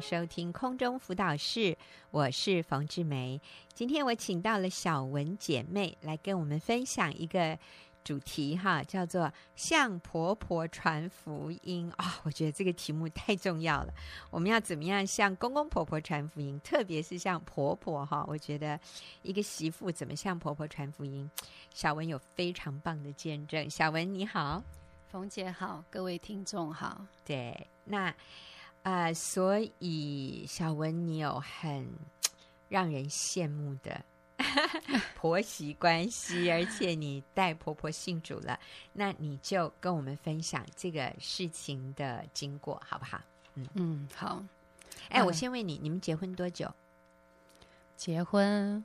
迎收听空中辅导室，我是冯志梅。今天我请到了小文姐妹来跟我们分享一个主题，哈，叫做“向婆婆传福音”啊、哦，我觉得这个题目太重要了。我们要怎么样向公公婆婆传福音？特别是向婆婆，哈，我觉得一个媳妇怎么向婆婆传福音？小文有非常棒的见证。小文你好，冯姐好，各位听众好。对，那。啊、呃，所以小文，你有很让人羡慕的 婆媳关系，而且你带婆婆信主了，那你就跟我们分享这个事情的经过，好不好？嗯嗯，好。哎，我先问你，你们结婚多久？结婚，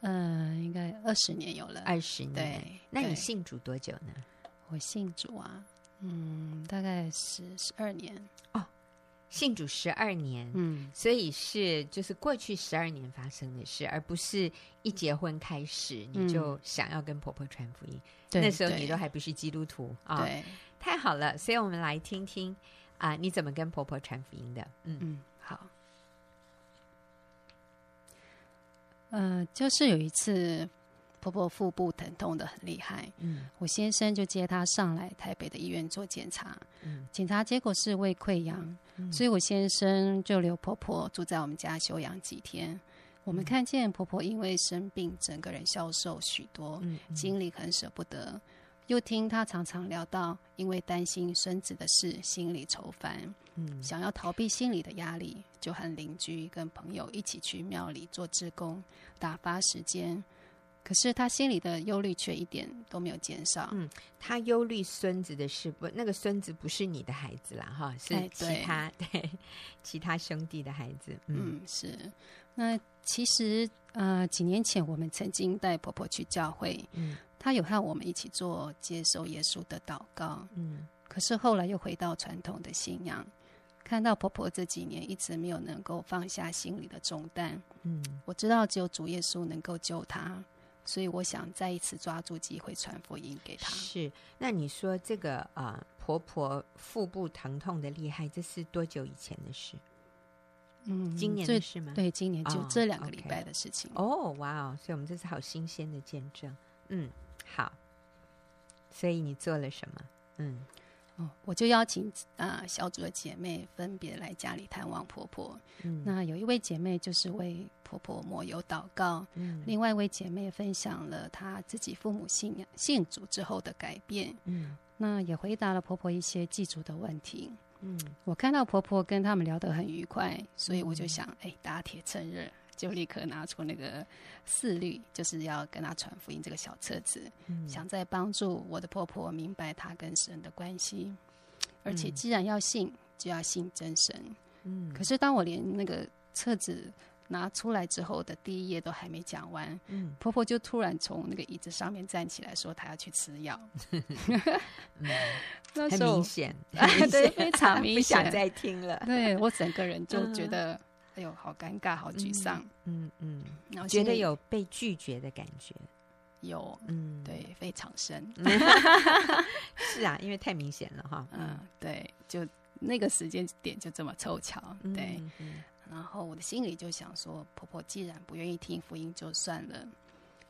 嗯、呃，应该二十年有了。二十年，对。那你信主多久呢？我信主啊，嗯，大概十十二年哦。信主十二年，嗯，所以是就是过去十二年发生的事，而不是一结婚开始你就想要跟婆婆传福音。嗯、那时候你都还不是基督徒啊，太好了。所以我们来听听啊，你怎么跟婆婆传福音的？嗯嗯，好。嗯、呃，就是有一次。婆婆腹部疼痛的很厉害，嗯，我先生就接她上来台北的医院做检查，嗯，检查结果是胃溃疡，嗯，所以我先生就留婆婆住在我们家休养几天。嗯，我们看见婆婆因为生病，整个人消瘦许多，嗯，心里很舍不得。又听她常常聊到，因为担心孙子的事，心里愁烦，嗯，想要逃避心理的压力，就和邻居跟朋友一起去庙里做志工，打发时间。可是他心里的忧虑却一点都没有减少。嗯，他忧虑孙子的事，不，那个孙子不是你的孩子啦，哈，是其他、哎、对，对其他兄弟的孩子。嗯，嗯是。那其实呃，几年前我们曾经带婆婆去教会，嗯，她有和我们一起做接受耶稣的祷告，嗯。可是后来又回到传统的信仰，看到婆婆这几年一直没有能够放下心里的重担，嗯，我知道只有主耶稣能够救她。所以我想再一次抓住机会传福音给她。是，那你说这个啊、呃，婆婆腹部疼痛的厉害，这是多久以前的事？嗯，今年的事吗？对，今年就这两个礼拜的事情。哦，哦，哇哦！所以我们这是好新鲜的见证。嗯，好。所以你做了什么？嗯。哦，我就邀请啊、呃、小组的姐妹分别来家里探望婆婆。嗯，那有一位姐妹就是为婆婆抹油祷告。嗯，另外一位姐妹分享了她自己父母信仰信主之后的改变。嗯，那也回答了婆婆一些祭祖的问题。嗯，我看到婆婆跟他们聊得很愉快，所以我就想，哎、嗯，打铁趁热。就立刻拿出那个四律，就是要跟他传福音这个小册子，嗯、想再帮助我的婆婆明白她跟神的关系。而且既然要信，就要信真神。嗯。可是当我连那个册子拿出来之后的第一页都还没讲完，嗯，婆婆就突然从那个椅子上面站起来，说她要去吃药。嗯，那时候很明显，对，非常 明显，不想再听了。对，我整个人就觉得。嗯哎呦，好尴尬，好沮丧，嗯嗯，然后觉得有被拒绝的感觉，有，嗯，对，非常深，是啊，因为太明显了哈，嗯，对，就那个时间点就这么凑巧，对，然后我的心里就想说，婆婆既然不愿意听福音，就算了。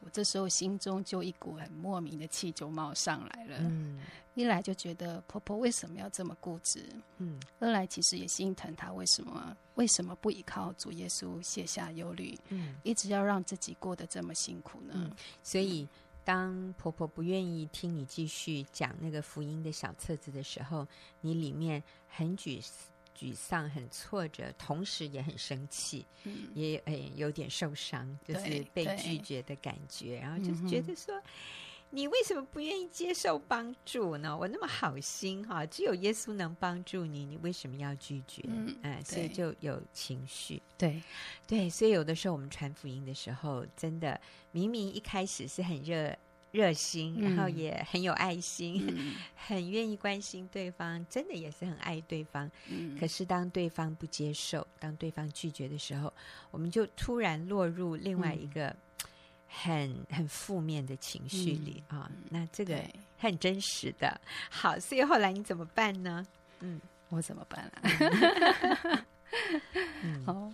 我这时候心中就一股很莫名的气就冒上来了。嗯，一来就觉得婆婆为什么要这么固执？嗯，二来其实也心疼她为什么为什么不依靠主耶稣卸下忧虑？嗯，一直要让自己过得这么辛苦呢？嗯，所以当婆婆不愿意听你继续讲那个福音的小册子的时候，你里面很沮丧。沮丧、很挫折，同时也很生气，嗯、也诶有点受伤，就是被拒绝的感觉。然后就是觉得说，嗯、你为什么不愿意接受帮助呢？我那么好心哈，只有耶稣能帮助你，你为什么要拒绝？嗯，哎，所以就有情绪。对，对，所以有的时候我们传福音的时候，真的明明一开始是很热。热心，然后也很有爱心，嗯、很愿意关心对方，真的也是很爱对方。嗯、可是当对方不接受，当对方拒绝的时候，我们就突然落入另外一个很、嗯、很负面的情绪里啊。那这个很真实的。好，所以后来你怎么办呢？嗯，我怎么办啊？好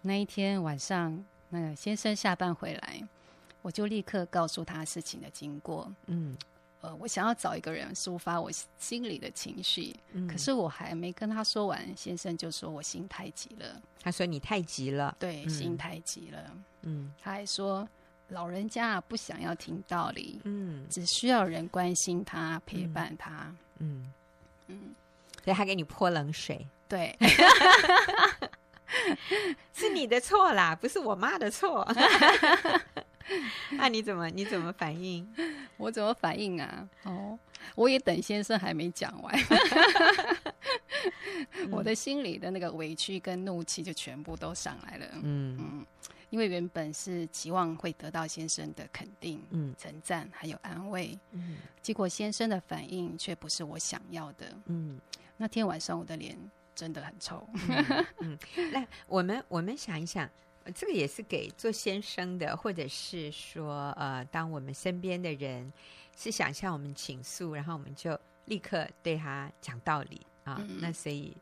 那一天晚上，那个先生下班回来，我就立刻告诉他事情的经过。嗯，呃，我想要找一个人抒发我心里的情绪。嗯，可是我还没跟他说完，先生就说我心太急了。他说你太急了，对，嗯，心太急了。嗯，他还说老人家不想要听道理，嗯，只需要人关心他，陪伴他。嗯嗯，所以他给你泼冷水。对。是你的错啦，不是我妈的错。那你怎么你怎么反应？我怎么反应啊？哦，我也等先生还没讲完，我的心里的那个委屈跟怒气就全部都上来了。嗯嗯，因为原本是期望会得到先生的肯定、嗯称赞还有安慰，嗯，结果先生的反应却不是我想要的。嗯，那天晚上我的脸。真的很臭。嗯，嗯，那我们我们想一想，这个也是给做先生的，或者是说，呃，当我们身边的人是想向我们倾诉，然后我们就立刻对他讲道理啊。嗯、那所以，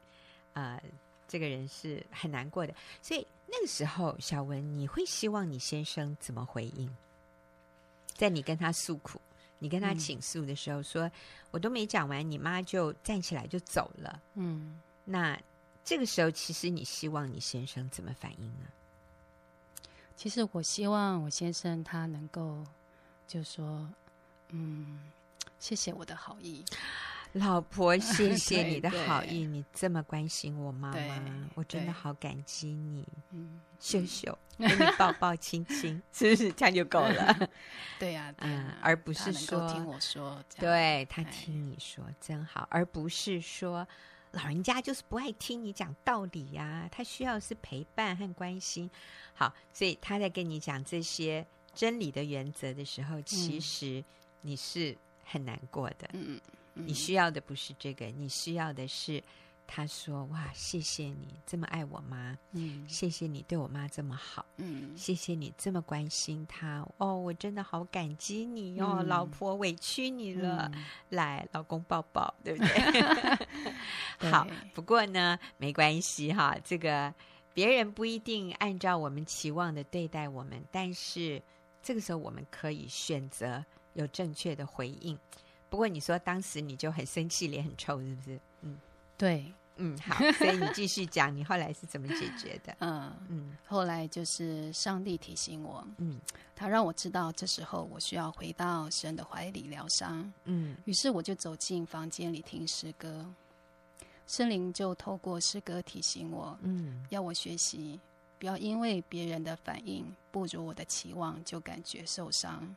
呃，这个人是很难过的。所以那个时候，小文，你会希望你先生怎么回应？在你跟他诉苦、你跟他倾诉的时候，嗯、说我都没讲完，你妈就站起来就走了。嗯。那这个时候，其实你希望你先生怎么反应呢？其实我希望我先生他能够就说，嗯，谢谢我的好意，老婆，谢 谢你的好意，你这么关心我妈妈，我真的好感激你。嗯，秀秀，给你抱抱亲亲，是不是这样就够了？对呀、啊，嗯，而不是说听我说，对他听你说真好，而不是说。老人家就是不爱听你讲道理呀、啊，他需要是陪伴和关心。好，所以他在跟你讲这些真理的原则的时候，其实你是很难过的。嗯嗯，你需要的不是这个，你需要的是。他说：“哇，谢谢你这么爱我妈，嗯，谢谢你对我妈这么好，嗯，谢谢你这么关心她，哦，我真的好感激你哦，嗯、老婆委屈你了，嗯、来，老公抱抱，对不对？对好，不过呢，没关系哈，这个别人不一定按照我们期望的对待我们，但是这个时候我们可以选择有正确的回应。不过你说当时你就很生气，脸很臭，是不是？嗯，对。”嗯，好，所以你继续讲，你后来是怎么解决的？嗯嗯，后来就是上帝提醒我，嗯，他让我知道这时候我需要回到神的怀里疗伤，嗯，于是我就走进房间里听诗歌，圣灵就透过诗歌提醒我，嗯，要我学习，不要因为别人的反应不如我的期望就感觉受伤。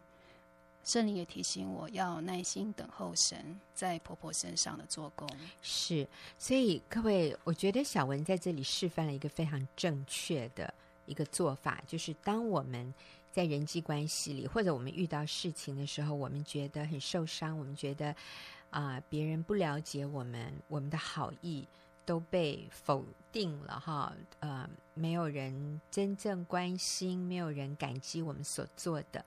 圣灵也提醒我要耐心等候神在婆婆身上的做工。是，所以各位，我觉得小文在这里示范了一个非常正确的一个做法，就是当我们在人际关系里，或者我们遇到事情的时候，我们觉得很受伤，我们觉得啊、呃，别人不了解我们，我们的好意都被否定了哈，呃，没有人真正关心，没有人感激我们所做的。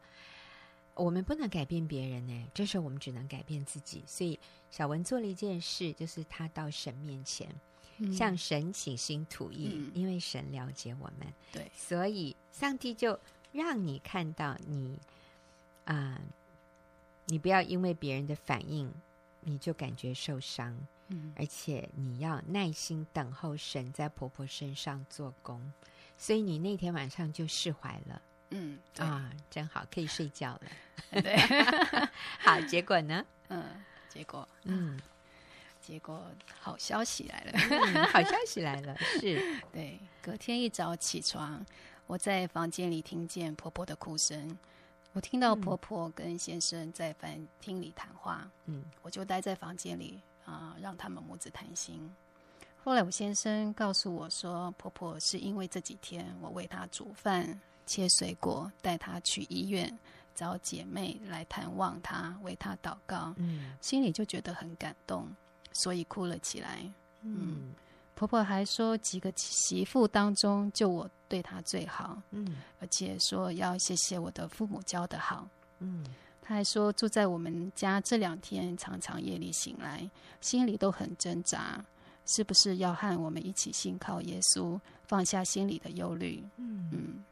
我们不能改变别人呢，这时候我们只能改变自己。所以小文做了一件事，就是他到神面前，嗯、向神倾心吐意，嗯、因为神了解我们。对，所以上帝就让你看到你啊、呃，你不要因为别人的反应你就感觉受伤，嗯，而且你要耐心等候神在婆婆身上做工。所以你那天晚上就释怀了。嗯啊，真好，可以睡觉了。对，好，结果呢？嗯，结果，嗯，结果好消息来了，嗯、好消息来了，是对。隔天一早起床，我在房间里听见婆婆的哭声，我听到婆婆跟先生在饭厅里谈话，嗯，我就待在房间里啊、呃，让他们母子谈心。后来我先生告诉我说，婆婆是因为这几天我为她煮饭。切水果，带她去医院找姐妹来探望她，为她祷告，嗯，心里就觉得很感动，所以哭了起来。嗯，嗯，婆婆还说几个媳妇当中，就我对她最好，嗯，而且说要谢谢我的父母教的好，嗯，她还说住在我们家这两天，常常夜里醒来，心里都很挣扎，是不是要和我们一起信靠耶稣，放下心里的忧虑？嗯。嗯，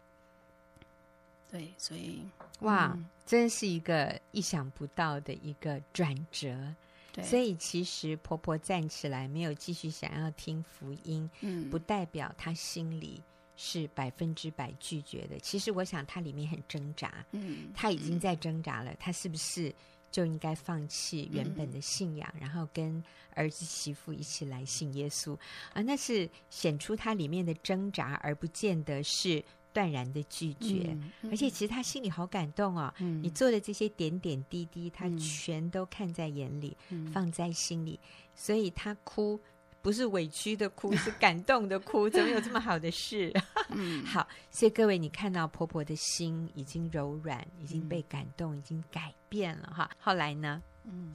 对，所以哇，嗯、真是一个意想不到的一个转折。对，所以其实婆婆站起来没有继续想要听福音，嗯，不代表她心里是百分之百拒绝的。其实我想她里面很挣扎，嗯，她已经在挣扎了，她是不是？就应该放弃原本的信仰，嗯、然后跟儿子媳妇一起来信耶稣啊！那是显出她里面的挣扎，而不见得是断然的拒绝。而且其实他心里好感动哦，嗯、你做的这些点点滴滴，他全都看在眼里，嗯、放在心里，所以他哭。不是委屈的哭，是感动的哭。怎么有这么好的事？嗯、好，所以各位，你看到婆婆的心已经柔软，已经被感动，嗯、已经改变了哈。后来呢？嗯，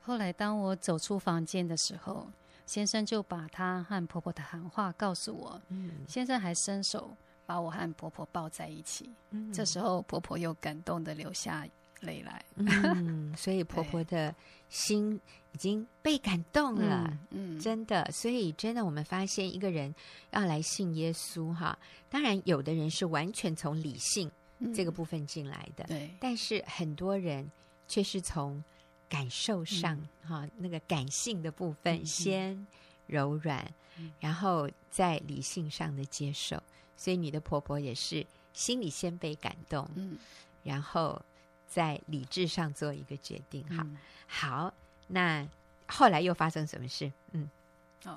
后来当我走出房间的时候，先生就把他和婆婆的谈话告诉我。嗯，先生还伸手把我和婆婆抱在一起。嗯，这时候婆婆又感动的流下泪来。嗯，所以婆婆的心已经被感动了，嗯，嗯。真的，所以真的，我们发现一个人要来信耶稣哈，当然有的人是完全从理性这个部分进来的，嗯、对，但是很多人却是从感受上。哈、嗯、那个感性的部分、嗯、先柔软，嗯、然后在理性上的接受，所以你的婆婆也是心里先被感动，嗯，然后在理智上做一个决定，哈、嗯，好。那后来又发生什么事？嗯，哦，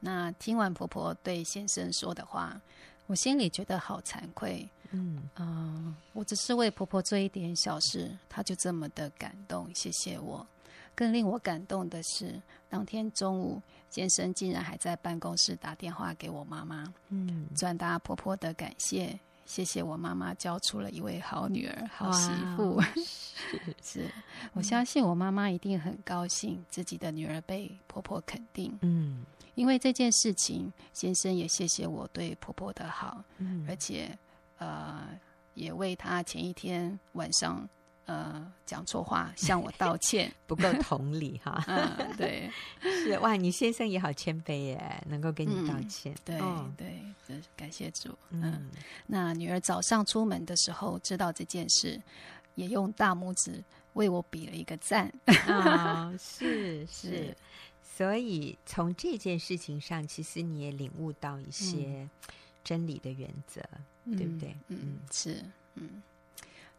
那听完婆婆对先生说的话，我心里觉得好惭愧。嗯啊、呃，我只是为婆婆做一点小事，她就这么的感动，谢谢我。更令我感动的是，当天中午，先生竟然还在办公室打电话给我妈妈，嗯，转达婆婆的感谢。谢谢我妈妈教出了一位好女儿、好媳妇。是，是我相信我妈妈一定很高兴自己的女儿被婆婆肯定。嗯，因为这件事情，先生也谢谢我对婆婆的好，嗯，而且呃，也为她前一天晚上。呃，讲错话向我道歉，不够同理哈。嗯，对，是哇，你先生也好谦卑耶，能够跟你道歉。嗯、对、哦、对，感谢主。嗯，嗯，那女儿早上出门的时候知道这件事，也用大拇指为我比了一个赞。啊、哦，是是，所以从这件事情上，其实你也领悟到一些真理的原则，嗯、对不对？嗯，嗯是，嗯。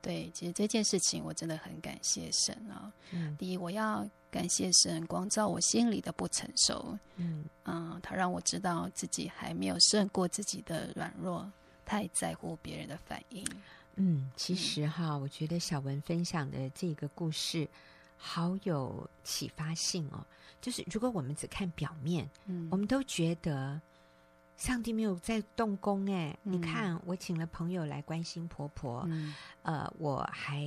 对，其实这件事情我真的很感谢神啊。嗯，第一，我要感谢神光照我心里的不成熟。嗯，嗯，他让我知道自己还没有胜过自己的软弱，太在乎别人的反应。嗯，其实哈，嗯，我觉得小文分享的这个故事好有启发性哦。就是如果我们只看表面，嗯，我们都觉得。上帝没有在动工哎！嗯、你看，我请了朋友来关心婆婆，嗯、呃，我还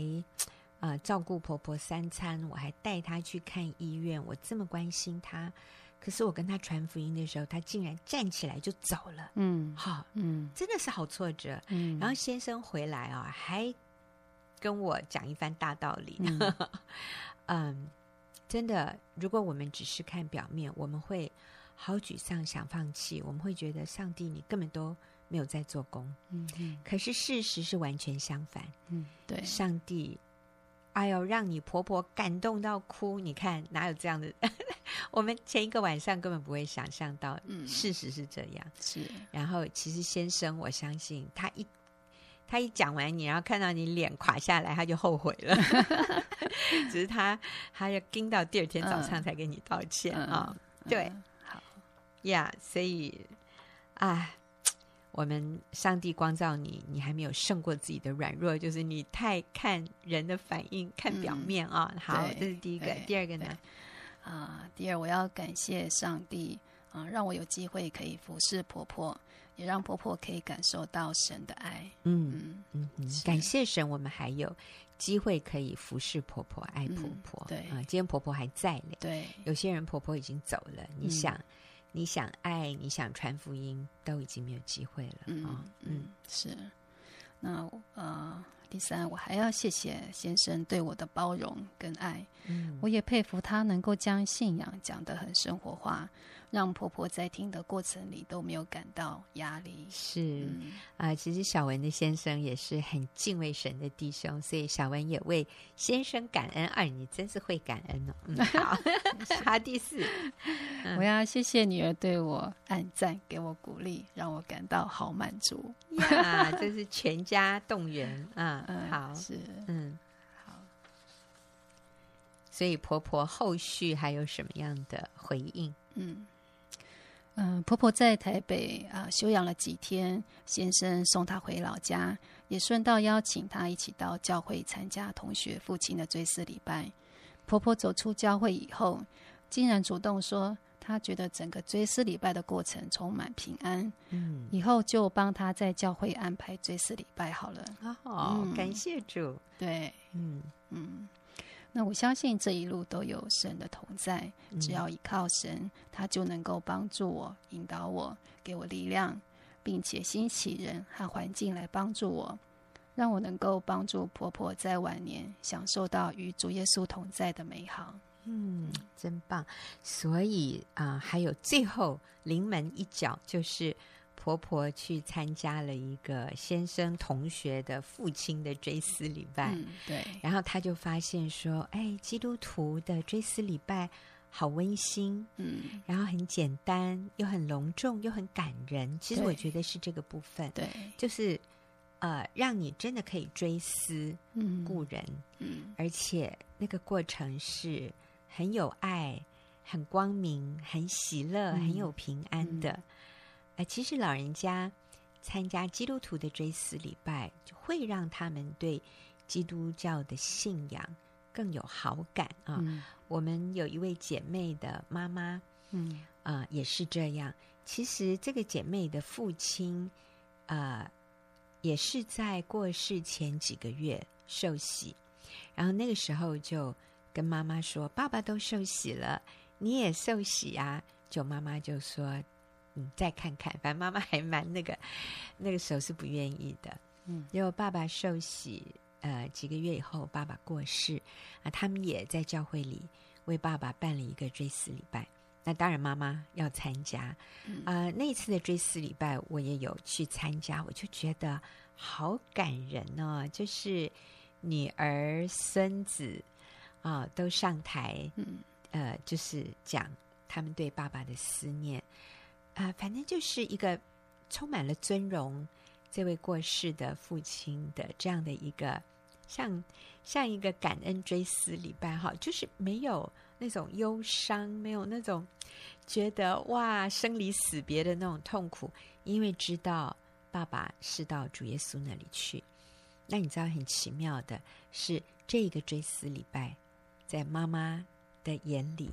呃照顾婆婆三餐，我还带她去看医院，我这么关心她，可是我跟她传福音的时候，她竟然站起来就走了。嗯，好，嗯，真的是好挫折。嗯，然后先生回来啊，还跟我讲一番大道理。嗯，嗯，真的，如果我们只是看表面，我们会。好沮丧，想放弃，我们会觉得上帝，你根本都没有在做工。嗯嗯。可是事实是完全相反。嗯，对。上帝，哎呦，让你婆婆感动到哭，你看哪有这样的？我们前一个晚上根本不会想象到，嗯，事实是这样。是。然后，其实先生，我相信他一他一讲完你，然后看到你脸垮下来，他就后悔了。只是他他要盯到第二天早上才给你道歉啊。对。呀，yeah, 所以啊，我们上帝光照你，你还没有胜过自己的软弱，就是你太看人的反应，看表面啊。嗯、好，这是第一个。第二个呢？啊，第二，我要感谢上帝啊，让我有机会可以服侍婆婆，也让婆婆可以感受到神的爱。嗯嗯嗯，感谢神，我们还有机会可以服侍婆婆，爱婆婆。嗯、对啊，今天婆婆还在嘞。对，有些人婆婆已经走了，你想。嗯你想爱，你想传福音，都已经没有机会了啊！嗯，嗯，是。那呃，第三，我还要谢谢先生对我的包容跟爱。嗯，我也佩服他能够将信仰讲得很生活化。让婆婆在听的过程里都没有感到压力。是啊、嗯呃，其实小文的先生也是很敬畏神的弟兄，所以小文也为先生感恩。二、啊，你真是会感恩哦。嗯、好，好，第四，嗯、我要谢谢女儿对我按赞，给我鼓励，让我感到好满足。呀，这是全家动员啊。嗯，好，是，嗯，好。所以婆婆后续还有什么样的回应？嗯。嗯、呃，婆婆在台北啊、呃、休养了几天，先生送她回老家，也顺道邀请她一起到教会参加同学父亲的追思礼拜。婆婆走出教会以后，竟然主动说，她觉得整个追思礼拜的过程充满平安。嗯，以后就帮她在教会安排追思礼拜好了。哦，嗯、感谢主。对，嗯嗯。那我相信这一路都有神的同在，只要依靠神，他就能够帮助我、引导我、给我力量，并且兴起人和环境来帮助我，让我能够帮助婆婆在晚年享受到与主耶稣同在的美好。嗯，真棒。所以啊、呃，还有最后临门一脚就是。婆婆去参加了一个先生同学的父亲的追思礼拜，嗯，对，然后她就发现说：“哎，基督徒的追思礼拜好温馨，嗯，然后很简单，又很隆重，又很感人。其实我觉得是这个部分，对，就是呃，让你真的可以追思故人，嗯，嗯，而且那个过程是很有爱、很光明、很喜乐、嗯、很有平安的。嗯”哎，其实老人家参加基督徒的追思礼拜，就会让他们对基督教的信仰更有好感啊。嗯、我们有一位姐妹的妈妈，嗯啊、呃，也是这样。其实这个姐妹的父亲，呃，也是在过世前几个月受洗，然后那个时候就跟妈妈说：“爸爸都受洗了，你也受洗啊？”就妈妈就说。嗯，再看看，反正妈妈还蛮那个，那个时候是不愿意的。嗯，因为爸爸受洗，呃，几个月以后，爸爸过世啊，他们也在教会里为爸爸办了一个追思礼拜。那当然，妈妈要参加。啊、嗯呃，那一次的追思礼拜，我也有去参加，我就觉得好感人哦，就是女儿、孙子啊、呃，都上台，嗯，呃，就是讲他们对爸爸的思念。啊、呃，反正就是一个充满了尊荣这位过世的父亲的这样的一个像像一个感恩追思礼拜哈，就是没有那种忧伤，没有那种觉得哇生离死别的那种痛苦，因为知道爸爸是到主耶稣那里去。那你知道很奇妙的是，这个追思礼拜在妈妈的眼里，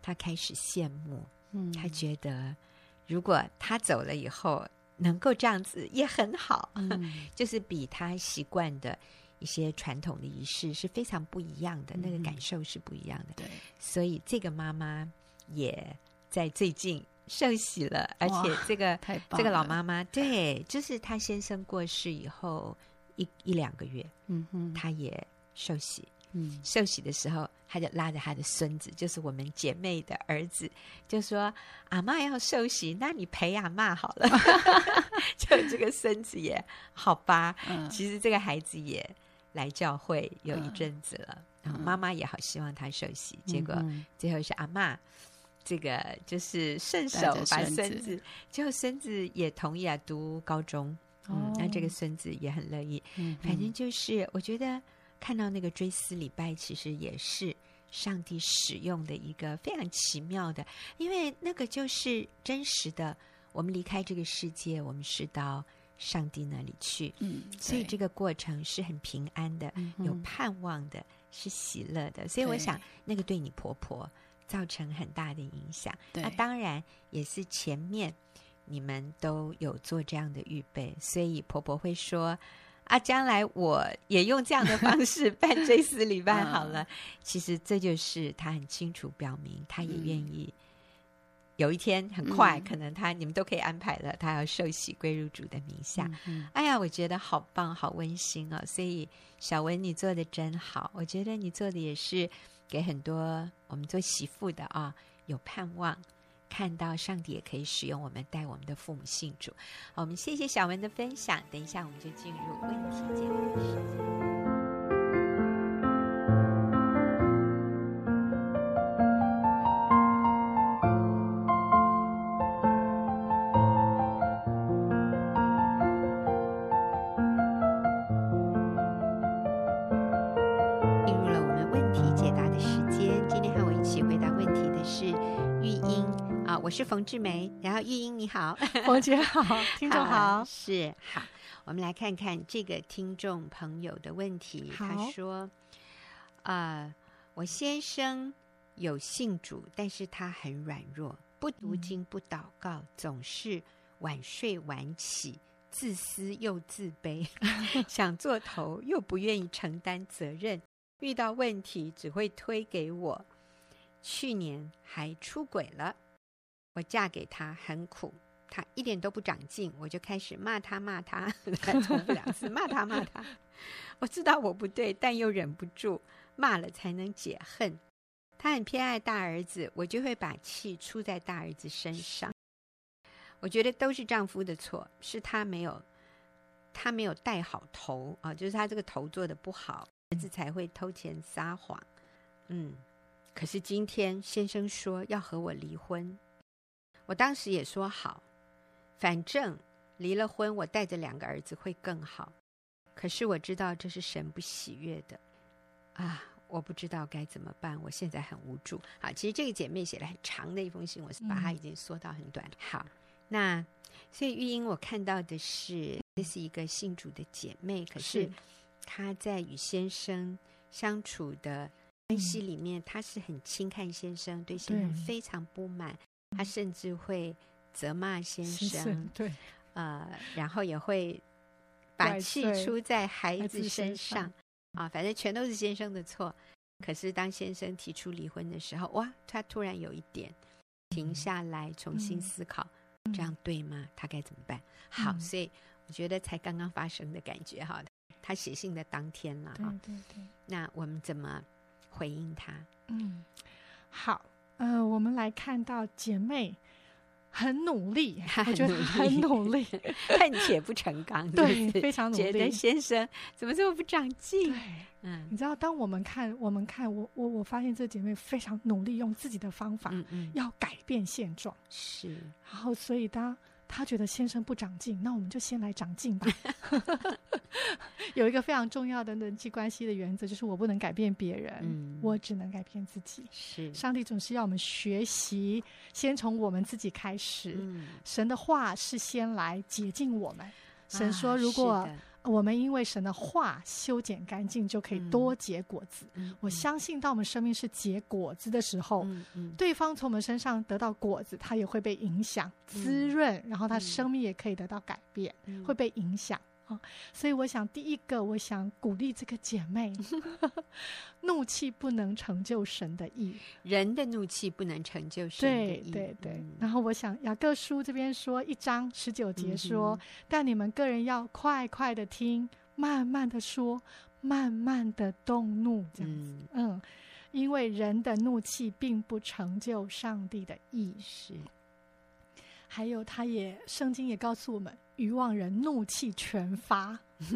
她开始羡慕，嗯，她觉得。如果他走了以后能够这样子也很好，嗯、就是比他习惯的一些传统的仪式是非常不一样的，嗯、那个感受是不一样的。对，所以这个妈妈也在最近受洗了，而且这个这个老妈妈，对，就是她先生过世以后一一两个月，嗯哼，她也受洗。嗯，受洗的时候，他就拉着他的孙子，就是我们姐妹的儿子，就说：“阿嬷要受洗，那你陪阿嬷好了。” 就这个孙子也好吧。嗯，其实这个孩子也来教会有一阵子了，嗯，然后妈妈也好希望他受洗，嗯，结果最后是阿嬷这个就是顺手把孙子，最后孙子也同意啊，读高中。嗯，那这个孙子也很乐意。嗯，反正就是我觉得。看到那个追思礼拜，其实也是上帝使用的一个非常奇妙的，因为那个就是真实的。我们离开这个世界，我们是到上帝那里去，嗯，所以这个过程是很平安的，嗯、有盼望的，是喜乐的。所以我想，那个对你婆婆造成很大的影响。那当然也是前面你们都有做这样的预备，所以婆婆会说。啊，将来我也用这样的方式 办追思礼拜好了。其实这就是他很清楚表明，他也愿意有一天很快，嗯、可能他你们都可以安排了，他要受洗归入主的名下。哎呀，我觉得好棒，好温馨哦！所以小文你做的真好，我觉得你做的也是给很多我们做媳妇的啊有盼望，看到上帝也可以使用我们带我们的父母信主。好，我们谢谢小文的分享，等一下我们就进入问题解答的时间。是冯志梅，然后玉英你好，冯姐好，听众好，好，是好，我们来看看这个听众朋友的问题。他说：“啊、呃，我先生有信主，但是他很软弱，不读经不祷告，嗯、总是晚睡晚起，自私又自卑，想做头又不愿意承担责任，遇到问题只会推给我。去年还出轨了。”我嫁给他很苦，他一点都不长进，我就开始骂他骂他，重复两次骂他骂他。我知道我不对，但又忍不住骂了才能解恨。他很偏爱大儿子，我就会把气出在大儿子身上。我觉得都是丈夫的错，是他没有他没有带好头啊，就是他这个头做的不好，儿子才会偷钱撒谎。嗯，可是今天先生说要和我离婚。我当时也说好，反正离了婚，我带着两个儿子会更好。可是我知道这是神不喜悦的，啊，我不知道该怎么办。我现在很无助。好，其实这个姐妹写了很长的一封信，我是把它已经缩到很短。嗯、好，那所以玉英，我看到的是这是一个信主的姐妹，可是她在与先生相处的关系里面，她是很轻看先生，对先生非常不满。他甚至会责骂先生，对，呃，然后也会把气出在孩子身上，啊，反正全都是先生的错。可是当先生提出离婚的时候，哇，他突然有一点停下来，重新思考，嗯、这样对吗？他该怎么办？嗯、好，所以我觉得才刚刚发生的感觉，哈，他写信的当天了，哈，对对对。那我们怎么回应他？嗯，好。呃，我们来看到姐妹很努力，我觉得很努力，恨铁不成钢，对，非常努力。觉得先生怎么这么不长进？对，嗯，你知道，当我们看，我们看，我我我发现这姐妹非常努力，用自己的方法，嗯嗯，要改变现状，是。然后，所以当。他觉得先生不长进，那我们就先来长进吧。有一个非常重要的人际关系的原则，就是我不能改变别人，嗯、我只能改变自己。是，上帝总是要我们学习，先从我们自己开始。嗯、神的话是先来洁净我们。神说，如果、啊我们因为神的话修剪干净，就可以多结果子。嗯、我相信，当我们生命是结果子的时候，对方从我们身上得到果子，他也会被影响、滋润，嗯、然后他生命也可以得到改变，嗯、会被影响。所以我想，第一个，我想鼓励这个姐妹，怒气不能成就神的意，人的怒气不能成就神的意。对对对。嗯、然后我想，雅各书这边说一章十九节说，嗯、但你们个人要快快的听，慢慢的说，慢慢的动怒，这样子。嗯，嗯，因为人的怒气并不成就上帝的意识。还有，他也圣经也告诉我们。愚妄人怒气全发，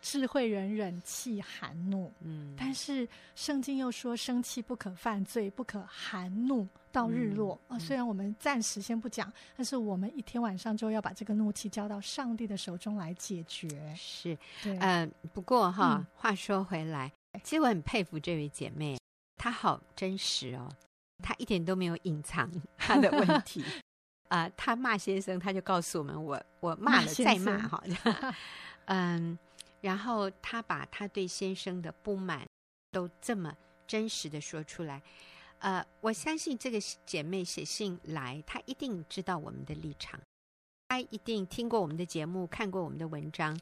智慧人忍气含怒。嗯，但是圣经又说，生气不可犯罪，不可含怒到日落。啊，虽然我们暂时先不讲，但是我们一天晚上就要把这个怒气交到上帝的手中来解决。是，对，嗯、呃，不过哈，嗯、话说回来，其实我很佩服这位姐妹，她好真实哦，她一点都没有隐藏她的问题。啊、呃，他骂先生，他就告诉我们：“我我骂了再骂哈。”嗯，然后他把他对先生的不满都这么真实的说出来。呃，我相信这个姐妹写信来，她一定知道我们的立场，她一定听过我们的节目，看过我们的文章，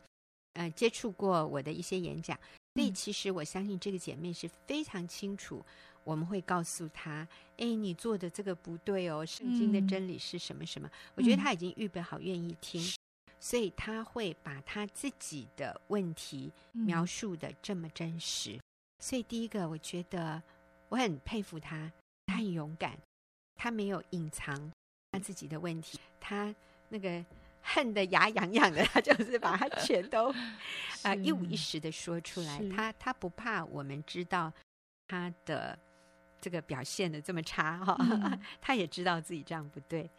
呃，接触过我的一些演讲。所以，其实我相信这个姐妹是非常清楚我们会告诉他：“哎，你做的这个不对哦，圣经的真理是什么什么？”嗯、我觉得他已经预备好，愿意听，嗯、所以他会把他自己的问题描述的这么真实。嗯、所以第一个，我觉得我很佩服他，他很勇敢，他没有隐藏他自己的问题，他那个恨得牙痒痒的，他就是把他全都啊、呃、一五一十的说出来。他他不怕我们知道他的。这个表现的这么差哈，嗯、他也知道自己这样不对，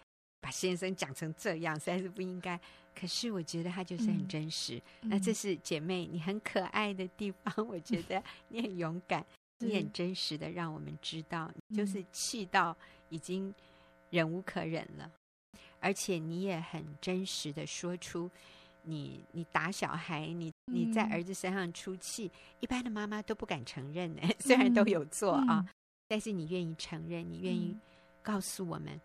把先生讲成这样实在是不应该。可是我觉得他就是很真实。嗯、那这是姐妹你很可爱的地方，我觉得 你很勇敢，嗯、你很真实的让我们知道，你就是气到已经忍无可忍了，嗯、而且你也很真实的说出你你打小孩，你你在儿子身上出气，嗯、一般的妈妈都不敢承认呢，虽然都有做啊。嗯但是你愿意承认，你愿意告诉我们，嗯、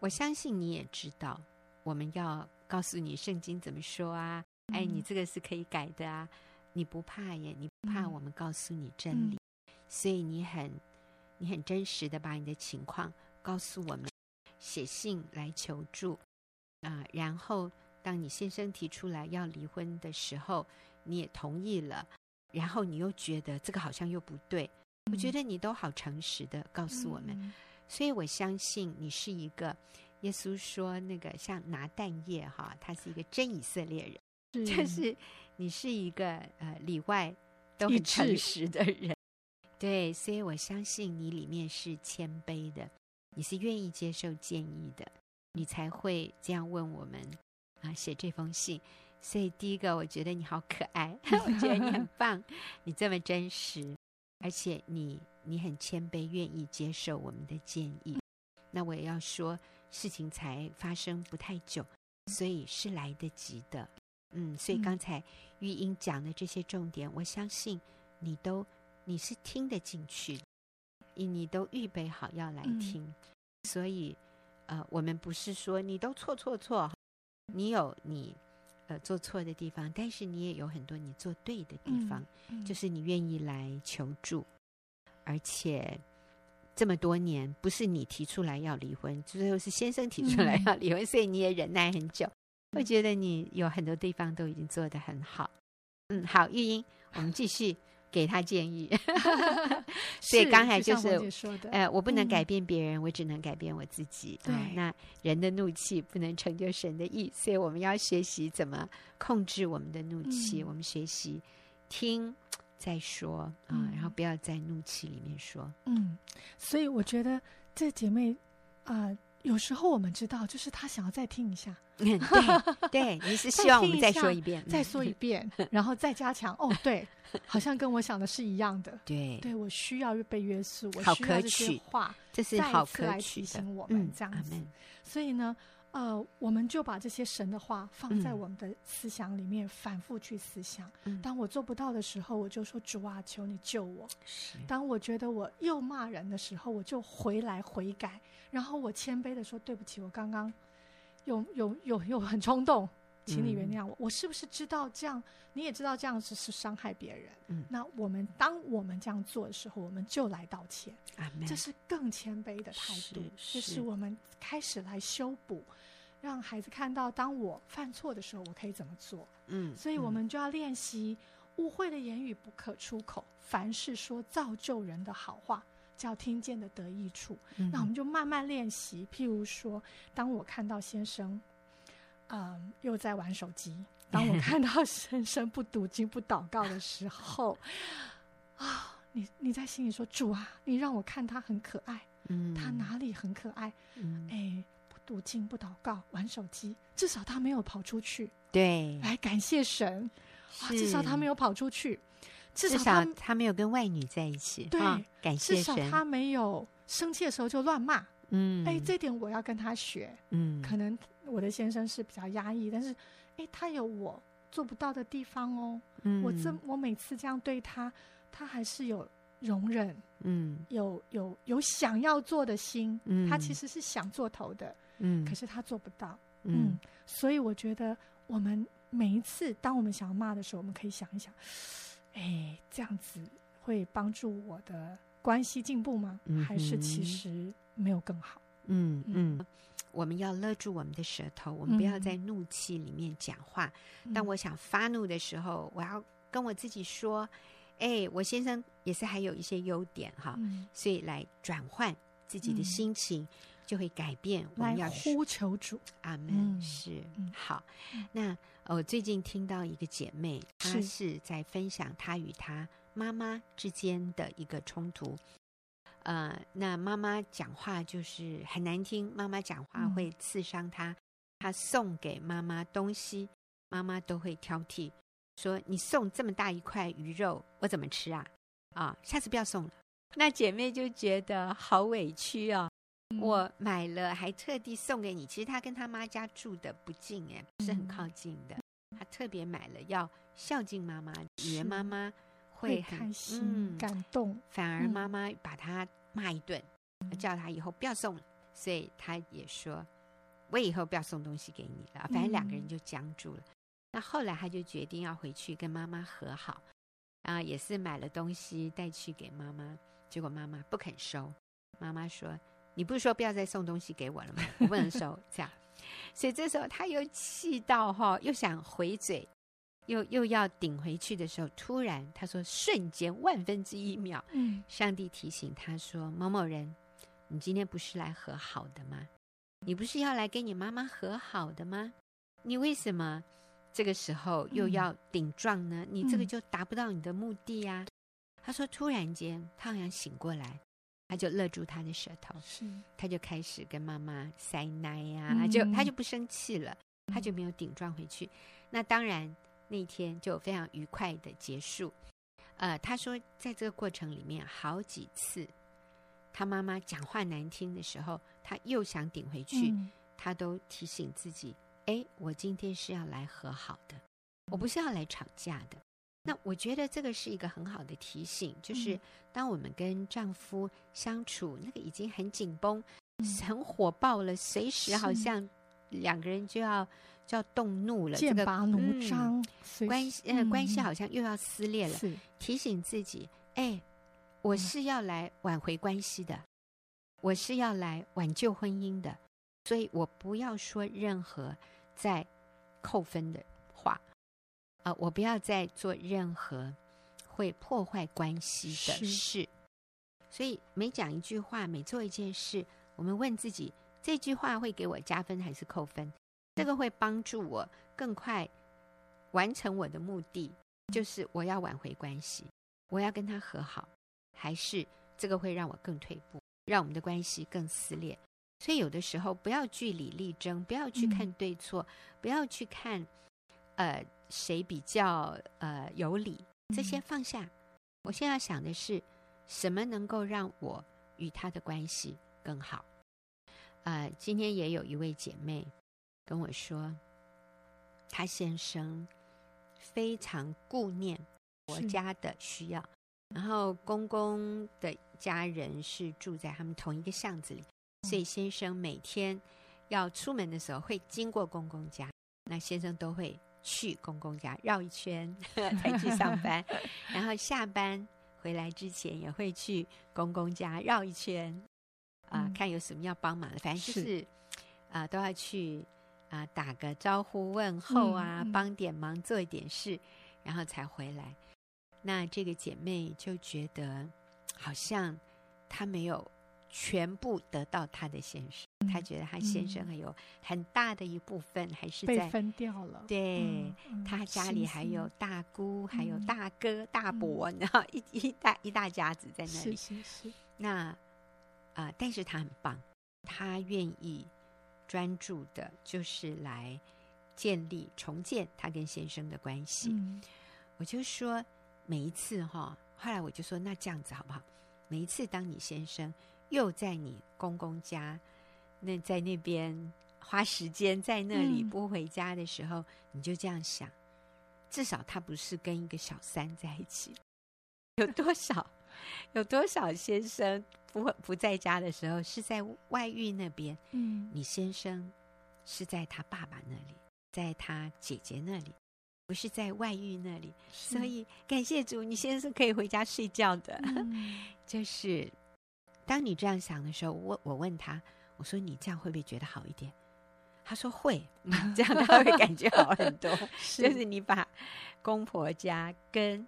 我相信你也知道，我们要告诉你圣经怎么说啊？嗯、哎，你这个是可以改的啊！你不怕耶？你不怕我们告诉你真理？嗯、所以你很你很真实的把你的情况告诉我们，写信来求助啊、呃。然后当你先生提出来要离婚的时候，你也同意了。然后你又觉得这个好像又不对。我觉得你都好诚实的告诉我们，嗯、所以我相信你是一个耶稣说那个像拿蛋液哈，他是一个真以色列人，是。就是你是一个呃里外都很诚实的人，对，所以我相信你里面是谦卑的，你是愿意接受建议的，你才会这样问我们啊，写这封信。所以第一个，我觉得你好可爱，我觉得你很棒，你这么真实。而且你你很谦卑，愿意接受我们的建议。那我也要说，事情才发生不太久，所以是来得及的。嗯，所以刚才玉英讲的这些重点，我相信你都你是听得进去的，你你都预备好要来听。所以呃，我们不是说你都错错错，你有你。呃，做错的地方，但是你也有很多你做对的地方，嗯嗯、就是你愿意来求助，而且这么多年不是你提出来要离婚，最后是先生提出来要离婚，嗯、所以你也忍耐很久。我觉得你有很多地方都已经做得很好。嗯，好，玉英，我们继续。给他建议，所以刚才就是，是呃，我不能改变别人，嗯、我只能改变我自己。对、呃，那人的怒气不能成就神的意，所以我们要学习怎么控制我们的怒气。嗯、我们学习听再说啊，然后不要在怒气里面说。嗯，所以我觉得这姐妹啊。呃有时候我们知道，就是他想要再听一下，对对，你是希望我们再说一遍，再说一遍，然后再加强。哦，对，好像跟我想的是一样的。对，对我需要被约束，我需要这些话，这是好可取提醒我们这样子。所以呢。呃，我们就把这些神的话放在我们的思想里面，反复去思想。嗯、当我做不到的时候，我就说：“主啊，求你救我。”当我觉得我又骂人的时候，我就回来悔改，然后我谦卑的说：“对不起，我刚刚有有有有很冲动，请你原谅我。嗯、我是不是知道这样？你也知道这样子是伤害别人。嗯、那我们当我们这样做的时候，我们就来道歉。这是更谦卑的态度，是，是，就是我们开始来修补。让孩子看到，当我犯错的时候，我可以怎么做？嗯，所以我们就要练习，误会的言语不可出口，凡是说造就人的好话，叫听见的得益处。嗯、那我们就慢慢练习。譬如说，当我看到先生，嗯，又在玩手机；当我看到 先生不读经、不祷告的时候，啊，你你在心里说：“主啊，你让我看他很可爱，嗯，他哪里很可爱？嗯，哎。”读经不祷告，玩手机，至少他没有跑出去。对，来感谢神，啊，至少他没有跑出去，至少他，他没有跟外女在一起。对，啊，感谢神，至少他没有生气的时候就乱骂。嗯，哎，这点我要跟他学。嗯，可能我的先生是比较压抑，但是，哎，他有我做不到的地方哦。嗯，我这我每次这样对他，他还是有。容忍，嗯，有有有想要做的心，嗯，他其实是想做头的，嗯，可是他做不到，嗯，嗯，所以我觉得我们每一次当我们想要骂的时候，我们可以想一想，哎，这样子会帮助我的关系进步吗？嗯、还是其实没有更好？嗯嗯，嗯，我们要勒住我们的舌头，我们不要在怒气里面讲话。嗯、当我想发怒的时候，我要跟我自己说：“哎，我先生也是还有一些优点哈。嗯”所以来转换自己的心情。嗯就会改变。我们要呼求主，阿门。是好。那我最近听到一个姐妹，她是在分享她与她妈妈之间的一个冲突。呃，那妈妈讲话就是很难听，妈妈讲话会刺伤她。她送给妈妈东西，妈妈都会挑剔，说：“你送这么大一块鱼肉，我怎么吃啊？啊，下次不要送了。”那姐妹就觉得好委屈哦。我买了，还特地送给你。其实他跟他妈家住的不近，哎，不是很靠近的。他特别买了，要孝敬妈妈，女儿妈妈会很开心、嗯、感动。反而妈妈把他骂一顿，嗯、叫他以后不要送了。所以他也说，我以后不要送东西给你了。反正两个人就僵住了。嗯、那后来他就决定要回去跟妈妈和好，然后也是买了东西带去给妈妈，结果妈妈不肯收。妈妈说。你不是说不要再送东西给我了吗？我不能收，这样，所以这时候他又气到哈，又想回嘴，又又要顶回去的时候，突然他说：“瞬间万分之一秒，嗯，上帝提醒他说：某某人，你今天不是来和好的吗？你不是要来跟你妈妈和好的吗？你为什么这个时候又要顶撞呢？你这个就达不到你的目的呀。”他说：“突然间，他好像醒过来。”他就勒住他的舌头，是，他就开始跟妈妈塞奶呀，嗯、就他就不生气了，他就没有顶撞回去。那当然那天就非常愉快的结束。呃，他说在这个过程里面好几次，他妈妈讲话难听的时候，他又想顶回去，嗯、他都提醒自己：哎，我今天是要来和好的，我不是要来吵架的。那我觉得这个是一个很好的提醒，就是当我们跟丈夫相处，那个已经很紧绷、很火爆了，随时好像两个人就要就要动怒了，剑拔弩张，关系呃关系好像又要撕裂了。提醒自己，哎，我是要来挽回关系的，我是要来挽救婚姻的，所以我不要说任何在扣分的话。啊、呃，我不要再做任何会破坏关系的事。所以每讲一句话，每做一件事，我们问自己：这句话会给我加分还是扣分？这个会帮助我更快完成我的目的，就是我要挽回关系，我要跟他和好，还是这个会让我更退步，让我们的关系更撕裂？所以有的时候不要据理力争，不要去看对错，嗯、不要去看呃。谁比较呃有理？这些放下。嗯、我现在想的是，什么能够让我与他的关系更好？呃，今天也有一位姐妹跟我说，他先生非常顾念国家的需要，然后公公的家人是住在他们同一个巷子里，嗯、所以先生每天要出门的时候会经过公公家，那先生都会。去公公家绕一圈 才去上班，然后下班回来之前也会去公公家绕一圈，啊、呃，看有什么要帮忙的，反正就是。啊、呃，都要去啊、呃，打个招呼问候啊，嗯、帮点忙做一点事，然后才回来。那这个姐妹就觉得好像她没有。全部得到她的先生，她觉得她先生还有很大的一部分还是在被分掉了。对，他家里还有大姑，还有大哥、大伯，然后一一大一大家子在那里。是是是。那啊，但是他很棒，他愿意专注的，就是来建立、重建他跟先生的关系。我就说每一次哈，后来我就说那这样子好不好？每一次当你先生。又在你公公家，那在那边花时间在那里不回家的时候，嗯、你就这样想，至少他不是跟一个小三在一起。有多少有多少先生不不在家的时候是在外遇那边？嗯，你先生是在他爸爸那里，在他姐姐那里，不是在外遇那里。所以感谢主，你先生可以回家睡觉的。嗯、就是当你这样想的时候，我我问他，我说你这样会不会觉得好一点？他说会，这样他会感觉好很多。是就是你把公婆家跟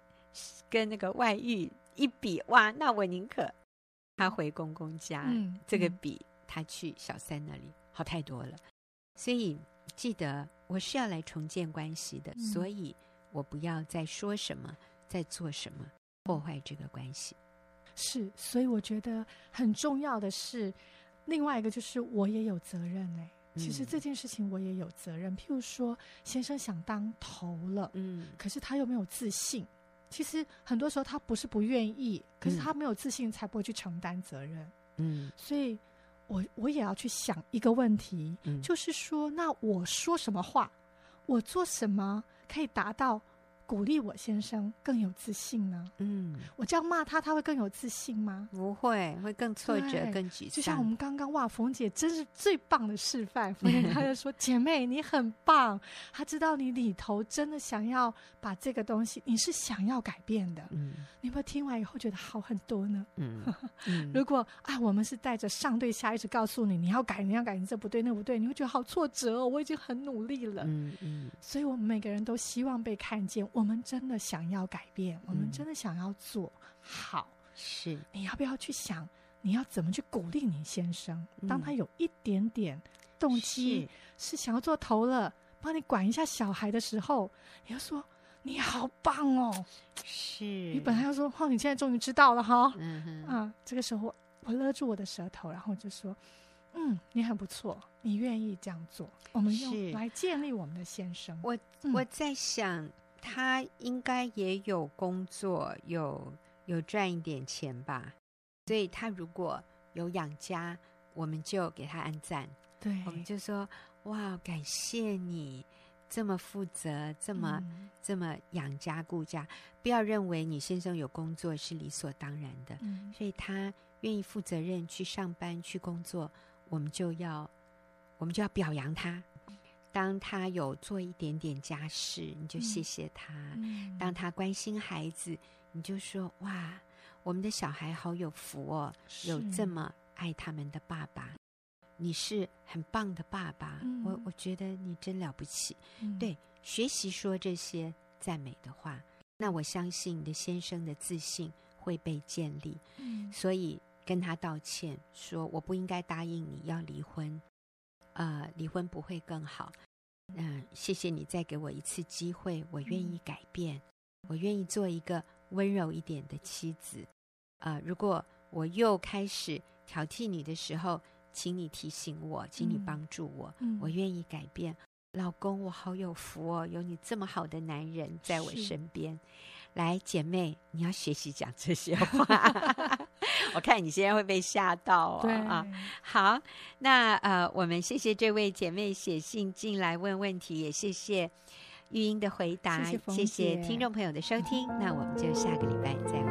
跟那个外遇一比，哇，那我宁可他回公公家，嗯、这个比他去小三那里好太多了。所以记得，我是要来重建关系的，嗯、所以我不要再说什么，再做什么破坏这个关系。是，所以我觉得很重要的是，另外一个就是我也有责任哎。其实这件事情我也有责任。譬如说，先生想当头了，嗯，可是他又没有自信。其实很多时候他不是不愿意，可是他没有自信，才不会去承担责任。嗯，所以。我我也要去想一个问题，嗯，就是说，那我说什么话，我做什么可以达到？鼓励我先生更有自信呢？嗯，我这样骂他，他会更有自信吗？不会，会更挫折、更沮丧。就像我们刚刚哇，冯姐真是最棒的示范。冯姐她就说：“姐妹，你很棒。”她知道你里头真的想要把这个东西，你是想要改变的。嗯，你有没有听完以后觉得好很多呢？嗯，嗯 如果啊，我们是带着上对下一直告诉你，你要改，你要改，你这不对，那不对，你会觉得好挫折哦。我已经很努力了。嗯嗯，所以我们每个人都希望被看见。我们真的想要改变，我们真的想要做好。是，你要不要去想，你要怎么去鼓励你先生？当他有一点点动机是想要做头了，帮你管一下小孩的时候，你要说你好棒哦。是，你本来要说哦，你现在终于知道了哈。嗯哼，啊，这个时候我勒住我的舌头，然后就说。嗯，你很不错，你愿意这样做，我们用来建立我们的先生。我、嗯、我在想，他应该也有工作，有有赚一点钱吧。所以他如果有养家，我们就给他按赞。对，我们就说哇，感谢你这么负责，这么、嗯、这么养家顾家。不要认为你先生有工作是理所当然的。嗯、所以他愿意负责任去上班去工作。我们就要，我们就要表扬他。当他有做一点点家事，你就谢谢他；嗯、当他关心孩子，你就说：“哇，我们的小孩好有福哦，有这么爱他们的爸爸。你是很棒的爸爸，嗯、我我觉得你真了不起。嗯”对，学习说这些赞美的话，那我相信你的先生的自信会被建立。嗯、所以。跟他道歉，说我不应该答应你要离婚，呃，离婚不会更好。嗯、呃，谢谢你再给我一次机会，我愿意改变，嗯、我愿意做一个温柔一点的妻子。呃，如果我又开始挑剔你的时候，请你提醒我，请你帮助我，嗯、我愿意改变。老公，我好有福哦，有你这么好的男人在我身边。来，姐妹，你要学习讲这些话。我看你现在会被吓到哦。对啊，好，那呃，我们谢谢这位姐妹写信进来问问题，也谢谢玉英的回答，谢谢，谢谢听众朋友的收听，那我们就下个礼拜再会。